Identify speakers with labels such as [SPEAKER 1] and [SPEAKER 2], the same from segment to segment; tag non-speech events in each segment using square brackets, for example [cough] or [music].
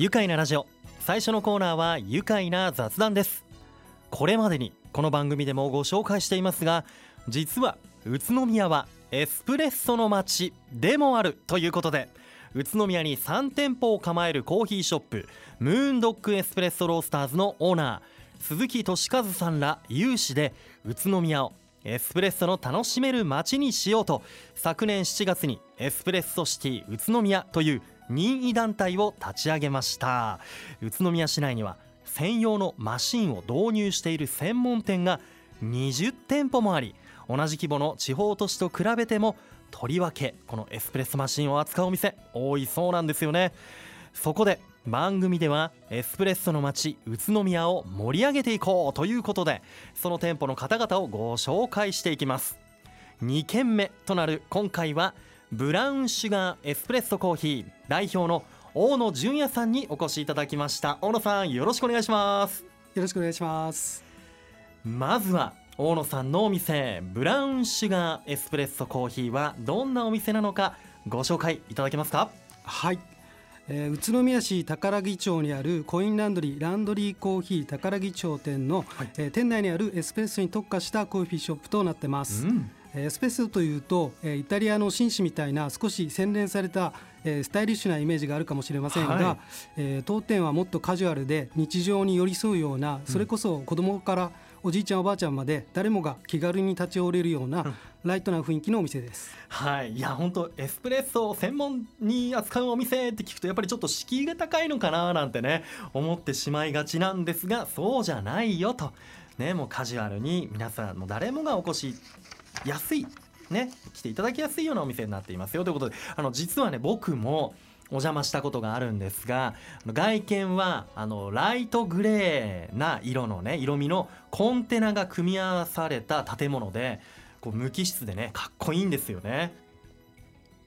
[SPEAKER 1] 愉快なラジオ。最初のコーナーは愉快な雑談です。これまでにこの番組でもご紹介していますが実は宇都宮はエスプレッソの街でもあるということで宇都宮に3店舗を構えるコーヒーショップムーンドッグエスプレッソロースターズのオーナー鈴木俊和さんら有志で宇都宮をエスプレッソの楽しめる街にしようと昨年7月にエスプレッソシティ宇都宮という任意団体を立ち上げました。宇都宮市内には専用のマシンを導入している専門店が20店舗もあり同じ規模の地方都市と比べてもとりわけこのエスプレッソマシンを扱うお店多いそうなんですよね。そこで番組ではエスプレッソの街宇都宮を盛り上げていこうということでその店舗の方々をご紹介していきます。2軒目となる今回はブラウンシュガーエスプレッソコーヒー代表の大野純也さんにお越しいただきました。大野さんよろしくお願いします。
[SPEAKER 2] よろしくお願いします。
[SPEAKER 1] まずは大野さんのお店ブラウンシュガーエスプレッソコーヒーはどんなお店なのかご紹介いただけますか？
[SPEAKER 2] はい、えー、宇都宮市宝木町にあるコインランドリーランドリーコーヒー宝木町店の、はい、えー、店内にあるエスプレッソに特化したコーヒーショップとなってます、うんエスペッソというとイタリアの紳士みたいな少し洗練されたスタイリッシュなイメージがあるかもしれませんが、はい、当店はもっとカジュアルで日常に寄り添うようなそれこそ子供からおじいちゃんおばあちゃんまで誰もが気軽に立ち寄れるようなライトな雰囲気のお店です。
[SPEAKER 1] はい、いや本当エスプレッソを専門に扱うお店って聞くとやっぱりちょっと敷居が高いのかななんてね思ってしまいがちなんですがそうじゃないよと。ね、もうカジュアルに皆さんも誰もがお越し安いね来ていただきやすいようなお店になっていますよ。ということであの実はね僕もお邪魔したことがあるんですが外見はあのライトグレーな色のね色味のコンテナが組み合わされた建物でこう無機質でねかっこいいんですよね。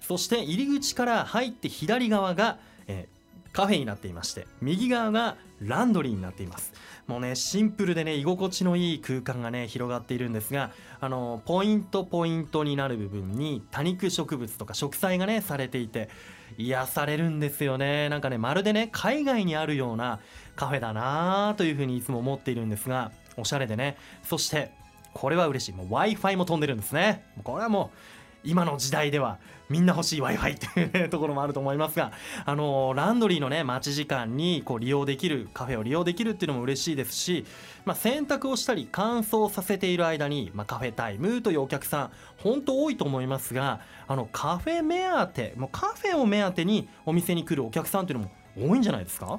[SPEAKER 1] そして入り口から入って左側が、え、カフェになっていまして右側がランドリーになっています。もうねシンプルでね居心地のいい空間がね広がっているんですがあのポイントポイントになる部分に多肉植物とか植栽がねされていて癒されるんですよね。なんかねまるでね海外にあるようなカフェだなというふうにいつも思っているんですがおしゃれでねそしてこれは嬉しい。もう w i f i も飛んでるんですね。これはもう今の時代ではみんな欲しい w i f i っていう [laughs] ところもあると思いますがあのランドリーのね待ち時間にこう利用できるカフェを利用できるっていうのも嬉しいですし、まあ、洗濯をしたり乾燥させている間に、まあ、カフェタイムというお客さん本当多いと思いますがあのカフェ目当てもうカフェを目当てにお店に来るお客さんっていうのも多いんじゃないですか？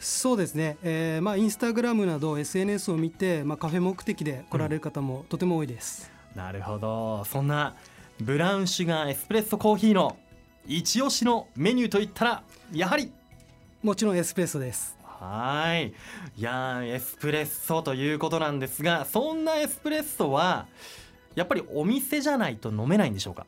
[SPEAKER 2] そうですね、えー、まあインスタグラムなど SNS を見て、まあ、カフェ目的で来られる方もとても多いです、
[SPEAKER 1] うん、なるほど。そんなブラウンシュガーエスプレッソコーヒーの一押しのメニューといったらやはり。
[SPEAKER 2] もちろんエスプレッソです。
[SPEAKER 1] はい。いやエスプレッソということなんですがそんなエスプレッソはやっぱりお店じゃないと飲めないんでしょうか？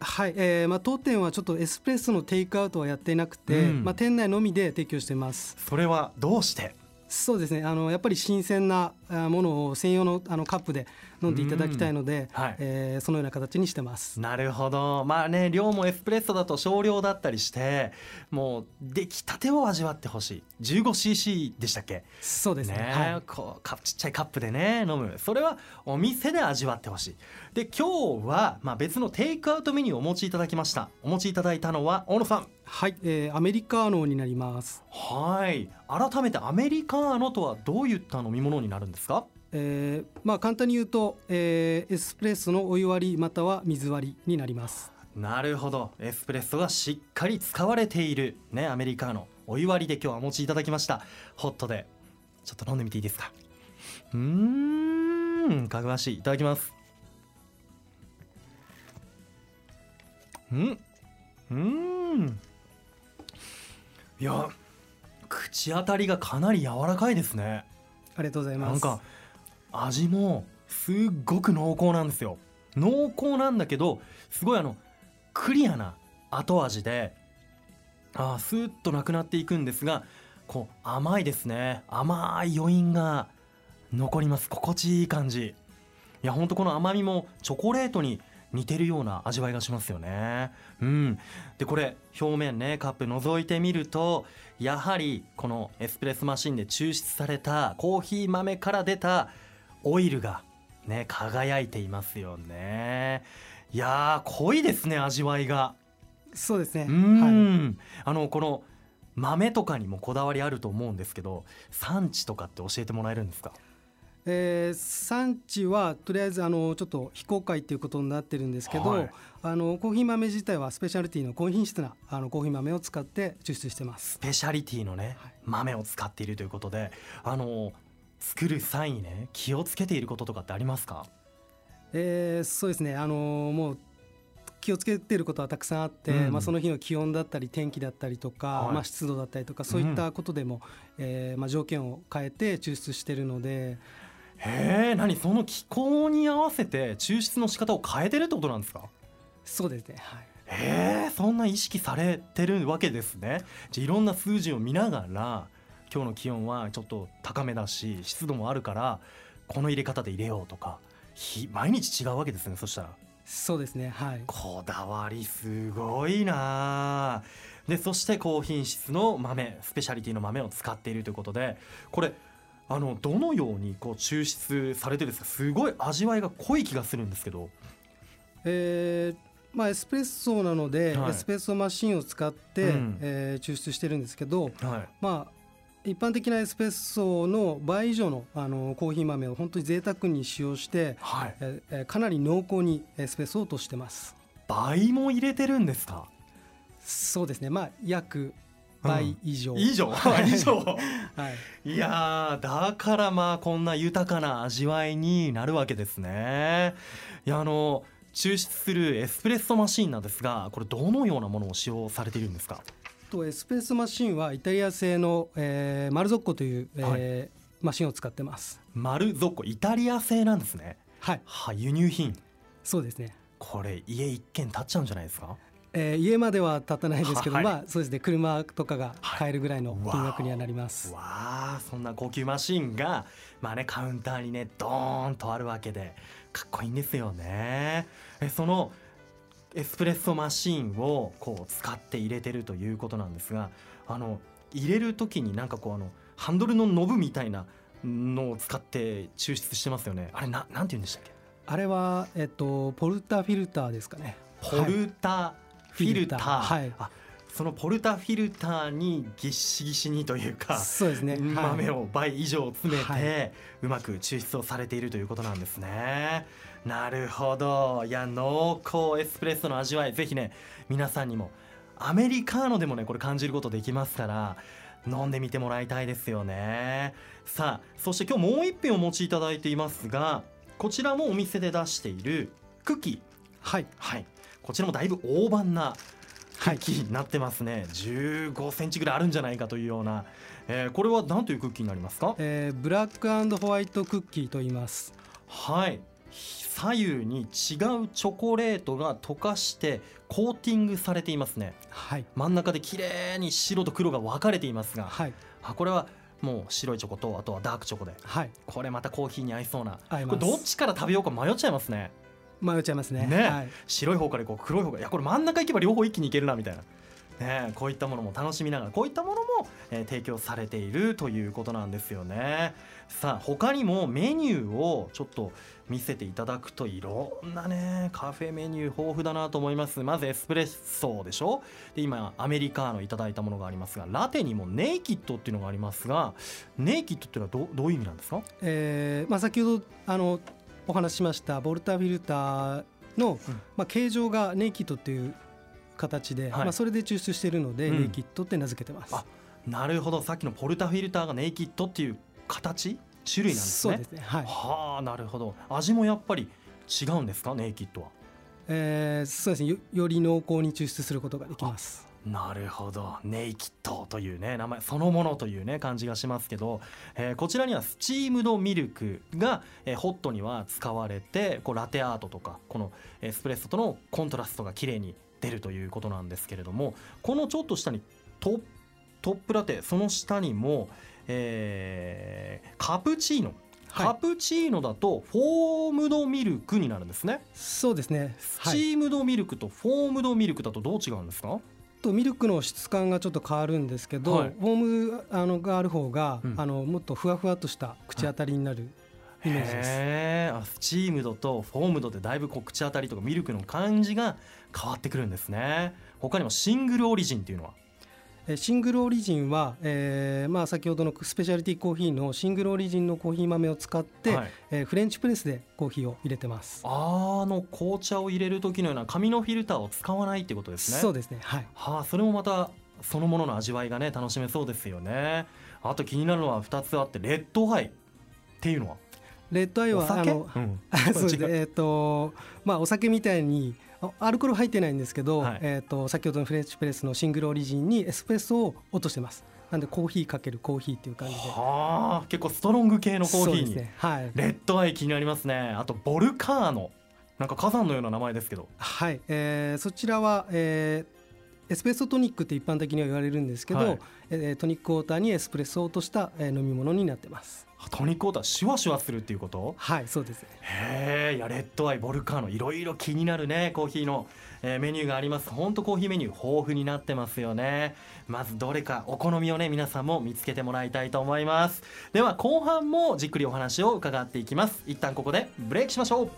[SPEAKER 2] はい、えーまあ、当店はちょっとエスプレッソのテイクアウトはやっていなくて、うん、まあ、店内のみで提供しています。
[SPEAKER 1] それはどうして？
[SPEAKER 2] そうですね。あのやっぱり新鮮なものを専用のあのカップで飲んでいただきたいので、はい、えー、そのような形にしてます。
[SPEAKER 1] なるほど。まあね量もエスプレッソだと少量だったりしてもう出来たてを味わってほしい。15cc でしたっけ？
[SPEAKER 2] そうですね、ね、
[SPEAKER 1] はい、こうカちっちゃいカップでね飲む。それはお店で味わってほしい。で今日は、まあ、別のテイクアウトメニューをお持ちいただきました。お持ちいただいたのは大野さん。
[SPEAKER 2] はい、えー、アメリカーノになります。
[SPEAKER 1] はい。改めてアメリカーノとはどういった飲み物になるんですか？
[SPEAKER 2] えー、まあ簡単に言うと、えー、エスプレッソのお湯割りまたは水割りになります。
[SPEAKER 1] なるほど。エスプレッソがしっかり使われている。ねアメリカーノお湯割りで今日はお持ちいただきました。ホットで。ちょっと飲んでみていいですか？うーん。かぐわしい。いただきます。うん。うん。いや口当たりがかなり柔らかいですね
[SPEAKER 2] ありがとうございます。
[SPEAKER 1] なんか味もすっごく濃厚なんですよ。濃厚なんだけどすごいあのクリアな後味であスーッとなくなっていくんですがこう甘いですね。甘い余韻が残ります。心地いい感じ。いやほんとこの甘みもチョコレートに似てるような味わいがしますよね。うん、でこれ表面ねカップ覗いてみるとやはりこのエスプレッソマシンで抽出されたコーヒー豆から出たオイルがね輝いていますよね。いや濃いですね味わいが。
[SPEAKER 2] そうですね。
[SPEAKER 1] うん、はい、あのこの豆とかにもこだわりあると思うんですけど産地とかって教えてもらえるんですか？
[SPEAKER 2] えー、産地はとりあえずあのちょっと非公開ということになってるんですけど、はい、あのコーヒー豆自体はスペシャリティの高品質なあのコーヒー豆を使って抽出してます。
[SPEAKER 1] スペシャリティのね、はい、豆を使っているということであの作る際にね気をつけていることとかってありますか？
[SPEAKER 2] えー、そうですね。あのもう気をつけてることはたくさんあって、うん、まあ、その日の気温だったり天気だったりとか、はい、まあ、湿度だったりとかそういったことでも、うん、えー、まあ、条件を変えて抽出してるので
[SPEAKER 1] へえ何その気候に合わせて抽出の仕方を変えてるってことなんですか？
[SPEAKER 2] そうですねはい。
[SPEAKER 1] へえそんな意識されてるわけですね。じゃいろんな数字を見ながら今日の気温はちょっと高めだし湿度もあるからこの入れ方で入れようとか毎日違うわけですねそしたら。
[SPEAKER 2] そうですねはい。
[SPEAKER 1] こだわりすごいな。でそして高品質の豆スペシャリティの豆を使っているということでこれあのどのようにこう抽出されてですか？すごい味わいが濃い気がするんですけど。
[SPEAKER 2] えーまあ、エスプレッソなので、はい、エスプレッソマシンを使って、うん、えー、抽出してるんですけど、はい、まあ一般的なエスプレッソの倍以上のあのコーヒー豆を本当に贅沢に使用して、はい、えー、かなり濃厚にエスプレッソをとしてます。
[SPEAKER 1] 倍も入れてるんですか？
[SPEAKER 2] そうですね。まあ約倍以上、うん、
[SPEAKER 1] 以上。以上、[laughs] はい、い。やだからまあこんな豊かな味わいになるわけですね。いやあの抽出するエスプレッソマシンなんですがこれどのようなものを使用されているんですか？
[SPEAKER 2] とエスプレッソマシンはイタリア製の、えー、マルゾッコという、えー、はい、マシンを使ってます。
[SPEAKER 1] マルゾッコイタリア製なんですね。
[SPEAKER 2] はい、
[SPEAKER 1] は輸入品。
[SPEAKER 2] そうですね。
[SPEAKER 1] これ家一軒建っちゃうんじゃないですか？
[SPEAKER 2] えー、家までは建たないですけど、はい、まあそうですね車とかが買えるぐらいの金額にはなります。
[SPEAKER 1] わあそんな高級マシンがまあねカウンターにねドーンとあるわけでかっこいいんですよね。えそのエスプレッソマシンをこう使って入れてるということなんですがあの入れる時になんかこうあのハンドルのノブみたいなのを使って抽出してますよね。あれななんて言うんでしたっけ？
[SPEAKER 2] あれは、えっと、ポルタフィルターですかね。
[SPEAKER 1] ポルタフィルター、はい、あそのポルタフィルターにぎっしぎしにというか
[SPEAKER 2] そうですね、
[SPEAKER 1] 豆を倍以上詰めて、はい、うまく抽出をされているということなんですね。なるほど。いや濃厚エスプレッソの味わいぜひね皆さんにもアメリカーノでもねこれ感じることできますから飲んでみてもらいたいですよね。さあそして今日もう一品お持ちいただいていますがこちらもお店で出しているクッキ。ー
[SPEAKER 2] はい、
[SPEAKER 1] はい、こちらもだいぶ大判なクッキーになってますね、はい、15センチぐらいあるんじゃないかというような、えー、これは何というクッキーになりますか、
[SPEAKER 2] えー、ブラックホワイトクッキーと言います。
[SPEAKER 1] はい。左右に違うチョコレートが溶かしてコーティングされていますね、
[SPEAKER 2] はい、
[SPEAKER 1] 真ん中で綺麗に白と黒が分かれていますが、
[SPEAKER 2] はい、
[SPEAKER 1] あこれはもう白いチョコとあとはダークチョコで、
[SPEAKER 2] はい、
[SPEAKER 1] これまたコーヒーに合いそうな。これどっちから食べようか迷っちゃいますね
[SPEAKER 2] 迷っちゃいますね、
[SPEAKER 1] ね。はい、白い方からこう。黒い方から。いやこれ真ん中行けば両方一気にいけるなみたいな。ね、こういったものも楽しみながらこういったものも、えー、提供されているということなんですよね。さあ他にもメニューをちょっと見せていただくといろんなねカフェメニュー豊富だなと思います。まずエスプレッソでしょ？で今アメリカーノいただいたものがありますがラテにもネイキッドっていうのがありますがネイキッドっていうのはどどういう意味なんですか、
[SPEAKER 2] えーまあ、先ほどあのお話ししましたボルタフィルターの、うん、まあ、形状がネイキッドっていう形で、はい、まあ、それで抽出しているので、うん、ネイキッドって名付けてます。
[SPEAKER 1] なるほど。さっきのポルタフィルターがネイキッドっていう形？種類なんですね。
[SPEAKER 2] すね。はい、
[SPEAKER 1] はあなるほど。味もやっぱり違うんですか？ネイキッドは。
[SPEAKER 2] えー、そうですね。よより濃厚に抽出することができます。
[SPEAKER 1] なるほど。ネイキッドというね名前そのものというね感じがしますけど、えー、こちらにはスチームドミルクが、えー、ホットには使われてこうラテアートとかこのエスプレッソとのコントラストが綺麗に出るということなんですけれどもこのちょっと下にトトップラテその下にも、えー、カプチーノ。カプチーノだとフォームドミルクになるんですね。
[SPEAKER 2] そうですね。
[SPEAKER 1] スチームドミルクとフォームドミルクだとどう違うんですか、
[SPEAKER 2] とミルクの質感がちょっと変わるんですけど、はい、フォームあのがある方が、うん、あのもっとふわふわとした口当たりになるイメージです。
[SPEAKER 1] あスチームドとフォームドでだいぶこう口当たりとかミルクの感じが変わってくるんですね。他にもシングルオリジンっていうのは？
[SPEAKER 2] シングルオリジンは、えーまあ、先ほどのスペシャリティコーヒーのシングルオリジンのコーヒー豆を使って、はい、えー、フレンチプレスでコーヒーを入れてます。
[SPEAKER 1] あの紅茶を入れる時のような紙のフィルターを使わないってことですね。
[SPEAKER 2] そうですね。はい。
[SPEAKER 1] はあそれもまたそのものの味わいがね楽しめそうですよね。あと気になるのは2つあってレッドハイっていうのは？
[SPEAKER 2] レッドアイはあの、うん、[laughs] そうですえっ、ー、とまあお酒みたいにアルコール入ってないんですけど、はい、えーと、先ほどのフレンチプレスのシングルオリジンにエスプレッソを落としてます。なんでコーヒーかけるコーヒーっていう感じで。
[SPEAKER 1] はあ結構ストロング系のコーヒーに、ね。はい、レッドアイ気になりますね。あとボルカーノ。なんか火山のような名前ですけど。
[SPEAKER 2] はい、えー、そちらは、えー、エスプレッソトニックって一般的には言われるんですけど、はい、えー、トニックウォーターにエスプレッソを落とした、えー、飲み物になってます
[SPEAKER 1] トニックウォーターシュワシュワするっていうこと？
[SPEAKER 2] はいそうです。
[SPEAKER 1] へえいやレッドアイボルカーノいろいろ気になるねコーヒーの、えー、メニューがあります。本当コーヒーメニュー豊富になってますよね。まずどれかお好みをね皆さんも見つけてもらいたいと思います。では後半もじっくりお話を伺っていきます。一旦ここでブレイクしましょう。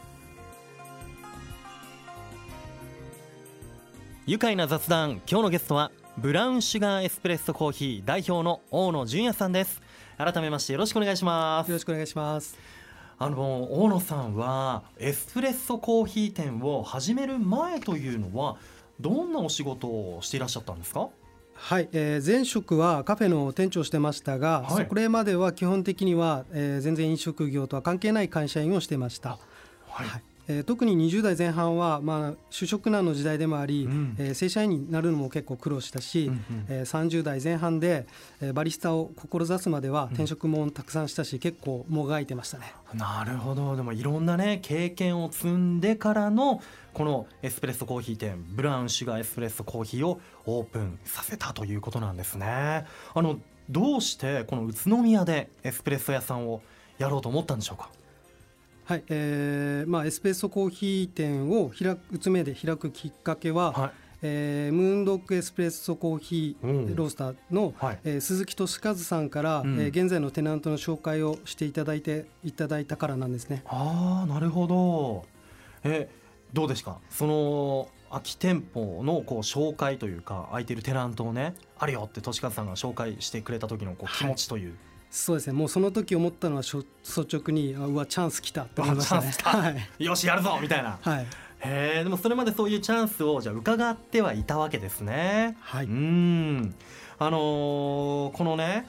[SPEAKER 1] 愉快な雑談今日のゲストはブラウンシュガーエスプレッソコーヒー代表の大野純也さんです。改めましてよろしくお願いします。
[SPEAKER 2] よろしくお願いします。
[SPEAKER 1] あの大野さんはエスプレッソコーヒー店を始める前というのはどんなお仕事をしていらっしゃったんですか？
[SPEAKER 2] はい、えー、前職はカフェの店長をしてましたが、はい、それまでは基本的には、えー、全然飲食業とは関係ない会社員をしてました。はい、はいえー、特に20代前半は、まあ、就職難の時代でもあり、うん、えー、正社員になるのも結構苦労したし、うんうん、えー、30代前半で、えー、バリスタを志すまでは転職もたくさんしたし、うん、結構もがいてましたね。
[SPEAKER 1] なるほど。でもいろんなね経験を積んでからのこのエスプレッソコーヒー店ブラウンシュガーエスプレッソコーヒーをオープンさせたということなんですね。あのどうしてこの宇都宮でエスプレッソ屋さんをやろうと思ったんでしょうか？
[SPEAKER 2] はいえーまあ、エスプレッソコーヒー店を開く宇都宮で開くきっかけは、はい。えー、ムーンドッグエスプレッソコーヒーロースターの、はい、えー、鈴木俊和さんから、うん、えー、現在のテナントの紹介をしていただいていただいたからなんですね。
[SPEAKER 1] ああなるほど。えどうですか？その空き店舗のこう紹介というか空いてるテナントをねあるよって俊和さんが紹介してくれた時のこう気持ちという、はい
[SPEAKER 2] そうですね。もうその時思ったのは率直にうわチャンス来たって思いましたね、
[SPEAKER 1] はい、よしやるぞみたいな、はい、へえでもそれまでそういうチャンスをじゃ伺ってはいたわけですね。はい。うん。あのー、このね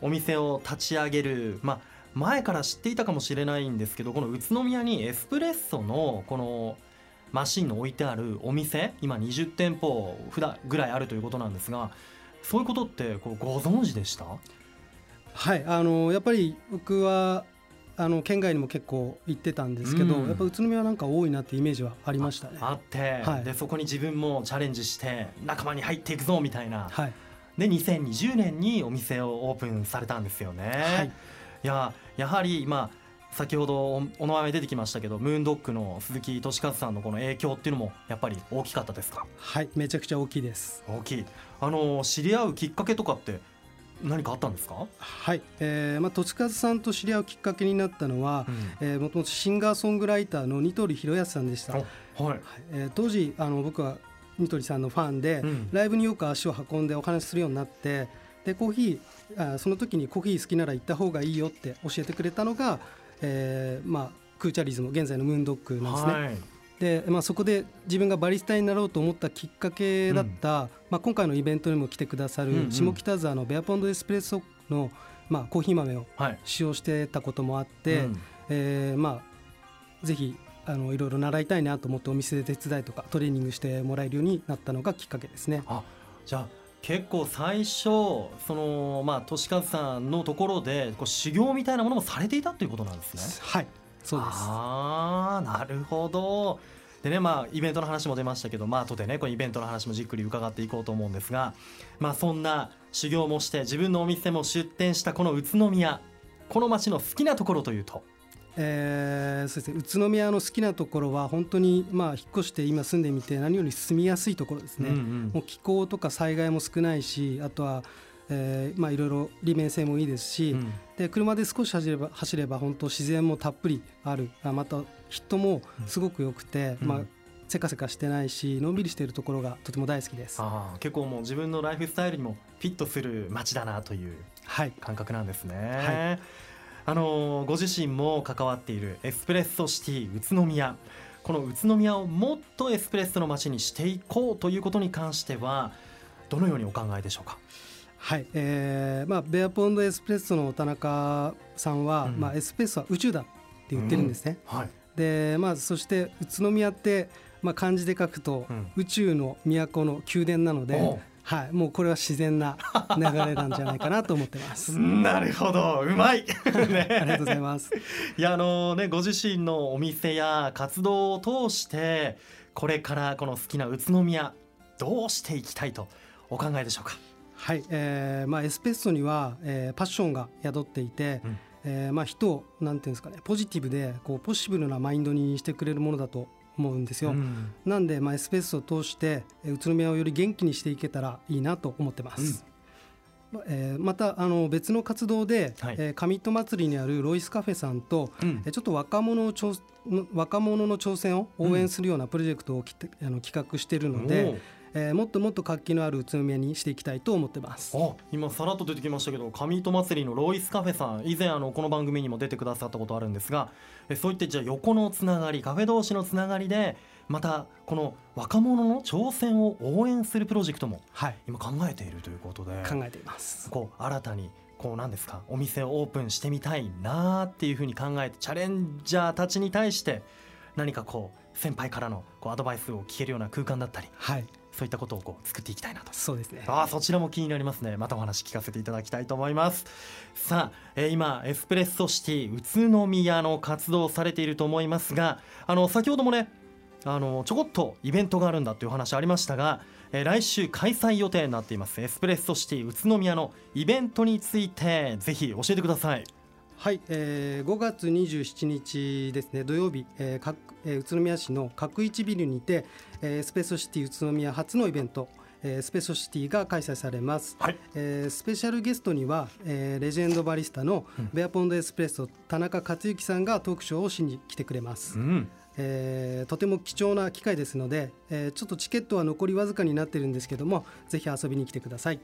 [SPEAKER 1] お店を立ち上げるまあ前から知っていたかもしれないんですけどこの宇都宮にエスプレッソのこのマシンの置いてあるお店今20店舗普段ぐらいあるということなんですがそういうことってこうご存知でした？
[SPEAKER 2] はいあのやっぱり僕はあの県外にも結構行ってたんですけど、うん、やっぱ宇都宮はなんか多いなってイメージはありましたね。
[SPEAKER 1] あって、はい、でそこに自分もチャレンジして仲間に入っていくぞみたいな、はい、で2020年にお店をオープンされたんですよね。はい、いややはりまあ先ほどお名前出てきましたけどムーンドッグの鈴木俊和さんのこの影響っていうのもやっぱり大きかったですか？
[SPEAKER 2] はいめちゃくちゃ大きいです。
[SPEAKER 1] 大きい。あの知り合うきっかけとかって何かあったんですか？
[SPEAKER 2] はい、えーまあ、戸塚さんと知り合うきっかけになったのは、うん。えー、もともとシンガーソングライターのニトリ弘康さんでした、はい。えー、当時あの僕はニトリさんのファンで、うん、ライブによく足を運んでお話しするようになってでコーヒーあその時にコーヒー好きなら行った方がいいよって教えてくれたのが、えーまあ、クーチャリズム現在のムーンドッグなんですね。はいで、まあ、そこで自分がバリスタになろうと思ったきっかけだった、うん、まあ、今回のイベントにも来てくださる下北沢のベアポンドエスプレッソの、まあ、コーヒー豆を使用してたこともあって、はいうん、えー、まあ、ぜひあのいろいろ習いたいなと思ってお店で手伝いとかトレーニングしてもらえるようになったのがきっかけですね。
[SPEAKER 1] あじゃあ結構最初そのまあ俊和さんのところでこう修行みたいなものもされていたということなんですね。
[SPEAKER 2] はいそうです。
[SPEAKER 1] ああなるほど。でねまあイベントの話も出ましたけどまあ後でねこのイベントの話もじっくり伺っていこうと思うんですがまあそんな修行もして自分のお店も出店したこの宇都宮この町の好きなところというと？
[SPEAKER 2] えー、そうですね。宇都宮の好きなところは本当にまあ引っ越して今住んでみて何より住みやすいところですね、うんうん、もう気候とか災害も少ないしあとはえーまあ、いろいろ利便性もいいですし、うん、で車で少し走れば走れば本当自然もたっぷりある。あまた人もすごく良くて、うん、まあ、せかせかしてないしのんびりしているところがとても大好きです。
[SPEAKER 1] あ結構もう自分のライフスタイルにもフィットする街だなという感覚なんですね。はい。あのご自身も関わっているエスプレッソシティ宇都宮。この宇都宮をもっとエスプレッソの街にしていこうということに関してはどのようにお考えでしょうか？
[SPEAKER 2] はい、えーまあ、ベアポンドエスプレッソの田中さんは、うん、まあ、エスプレッソは宇宙だって言ってるんですね。うん、はい、でまあ、そして宇都宮って、まあ、漢字で書くと、うん、宇宙の都の宮殿なので、はい、もうこれは自然な流れなんじゃないかなと思ってます。[laughs]
[SPEAKER 1] なるほど、うまい。[laughs]
[SPEAKER 2] ね、ありがとうございます。
[SPEAKER 1] いや、あのね、ご自身のお店や活動を通して、これからこの好きな宇都宮、どうしていきたいとお考えでしょうか？
[SPEAKER 2] はい、えー、まあエスペッソには、えー、パッションが宿っていて、うん、えー、まあ人をなんていうんですかね、ポジティブでこうポッシブルなマインドにしてくれるものだと思うんですよ、うん、なんで、まあ、エスペースを通して宇都宮をより元気にしていけたらいいなと思ってます、うん、えー、またあの別の活動で、はい、えー、上糸祭りにあるロイスカフェさんと、うん、ちょっと若者を若者の挑戦を応援するようなプロジェクトをき、あの企画しているので、えー、もっともっと活気のある宇都宮にしていきたいと思ってます。
[SPEAKER 1] あ今さらっと出てきましたけど上糸祭りのロイスカフェさん以前あのこの番組にも出てくださったことあるんですがえそういってじゃあ横のつながりカフェ同士のつながりでまたこの若者の挑戦を応援するプロジェクトも今考えているということで、
[SPEAKER 2] 考えています。
[SPEAKER 1] こう新たにこうなんですかお店をオープンしてみたいなっていうふうに考えてチャレンジャーたちに対して何かこう先輩からのこうアドバイスを聞けるような空間だったり、はい、そういったことをこう作っていきたいなと。
[SPEAKER 2] そうですね。
[SPEAKER 1] あそちらも気になりますね。またお話聞かせていただきたいと思います。さあ、えー、今エスプレッソシティ宇都宮の活動をされていると思いますがあの先ほどもねあのちょこっとイベントがあるんだという話ありましたが、えー、来週開催予定になっています。エスプレッソシティ宇都宮のイベントについてぜひ教えてください
[SPEAKER 2] はい、えー、5月27日ですね土曜日、えーかえー、宇都宮市の角一ビルにて、えー、スペースシティ宇都宮初のイベントえー、スペシャルシティが開催されます、はい、えー、スペシャルゲストには、えー、レジェンドバリスタのベアポンドエスプレッソ田中克之さんがトークショーをしに来てくれます、うん、えー、とても貴重な機会ですので、えー、ちょっとチケットは残りわずかになってるんですけどもぜひ遊びに来てください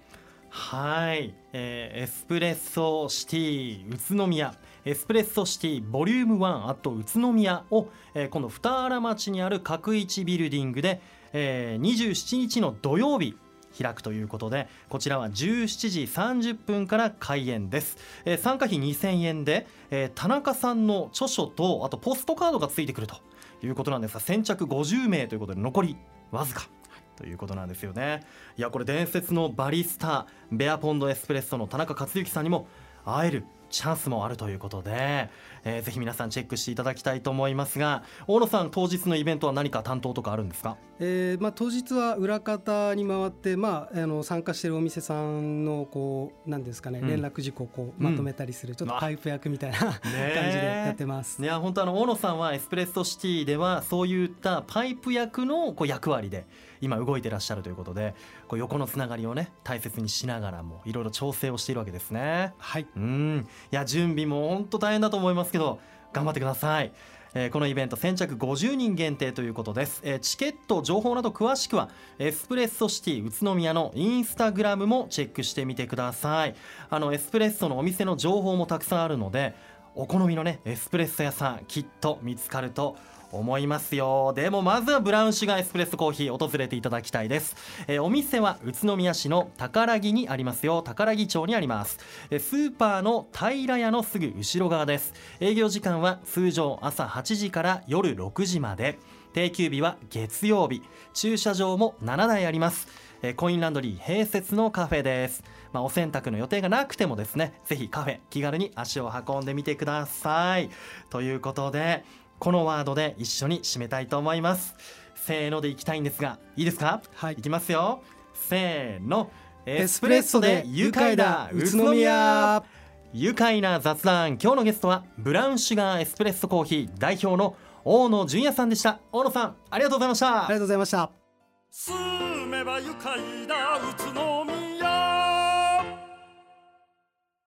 [SPEAKER 1] はい、えー、エスプレッソシティ宇都宮。エスプレッソシティボリューム1あと宇都宮を、えー、この二原町にある角一ビルディングで、えー、27日の土曜日開くということでこちらは17時30分から開演です、えー、参加費2000円で、えー、田中さんの著書とあとポストカードがついてくるということなんですが先着50名ということで残りわずか。ということなんですよね。いやこれ伝説のバリスタベアポンドエスプレッソの田中克之さんにも会えるチャンスもあるということで、えー、ぜひ皆さんチェックしていただきたいと思いますが大野さん当日のイベントは何か担当とかあるんですか、
[SPEAKER 2] えーまあ、当日は裏方に回って、まあ、あの参加しているお店さんのこうなんですかね、うん、連絡事項をこうまとめたりする、うん、ちょっとパイプ役みたいな、[laughs] 感じでやってます。
[SPEAKER 1] いや本当あの大野さんはエスプレッソシティではそういったパイプ役のこう役割で今動いてらっしゃるということでこう横のつながりをね大切にしながらもいろいろ調整をしているわけですね。
[SPEAKER 2] はい
[SPEAKER 1] うんいや準備も本当大変だと思いますけど頑張ってください。えー、このイベント先着50人限定ということです、えー、チケット情報など詳しくはエスプレッソシティ宇都宮のインスタグラムもチェックしてみてくださいあのエスプレッソのお店の情報もたくさんあるのでお好みのねエスプレッソ屋さんきっと見つかると思いますよ。でもまずはブラウンシュガーエスプレッソコーヒー訪れていただきたいです、えー、お店は宇都宮市の宝木にありますよ。宝木町にあります、えー、スーパーの平屋のすぐ後ろ側です。営業時間は通常朝8時から夜6時まで。定休日は月曜日。駐車場も7台あります。えコインランドリー併設のカフェです。まあ、お洗濯の予定がなくてもですねぜひカフェ気軽に足を運んでみてください。ということでこのワードで一緒に締めたいと思います。せーのでいきたいんですがいいですか？
[SPEAKER 2] はい。
[SPEAKER 1] いきますよ。せーの。エスプレッソで愉快だ宇都宮。愉快な雑談。今日のゲストはブラウンシュガーエスプレッソコーヒー代表の大野純也さんでした。大野さんありがとうございました。
[SPEAKER 2] ありがとうございました。
[SPEAKER 3] 住めば愉快だ宇都宮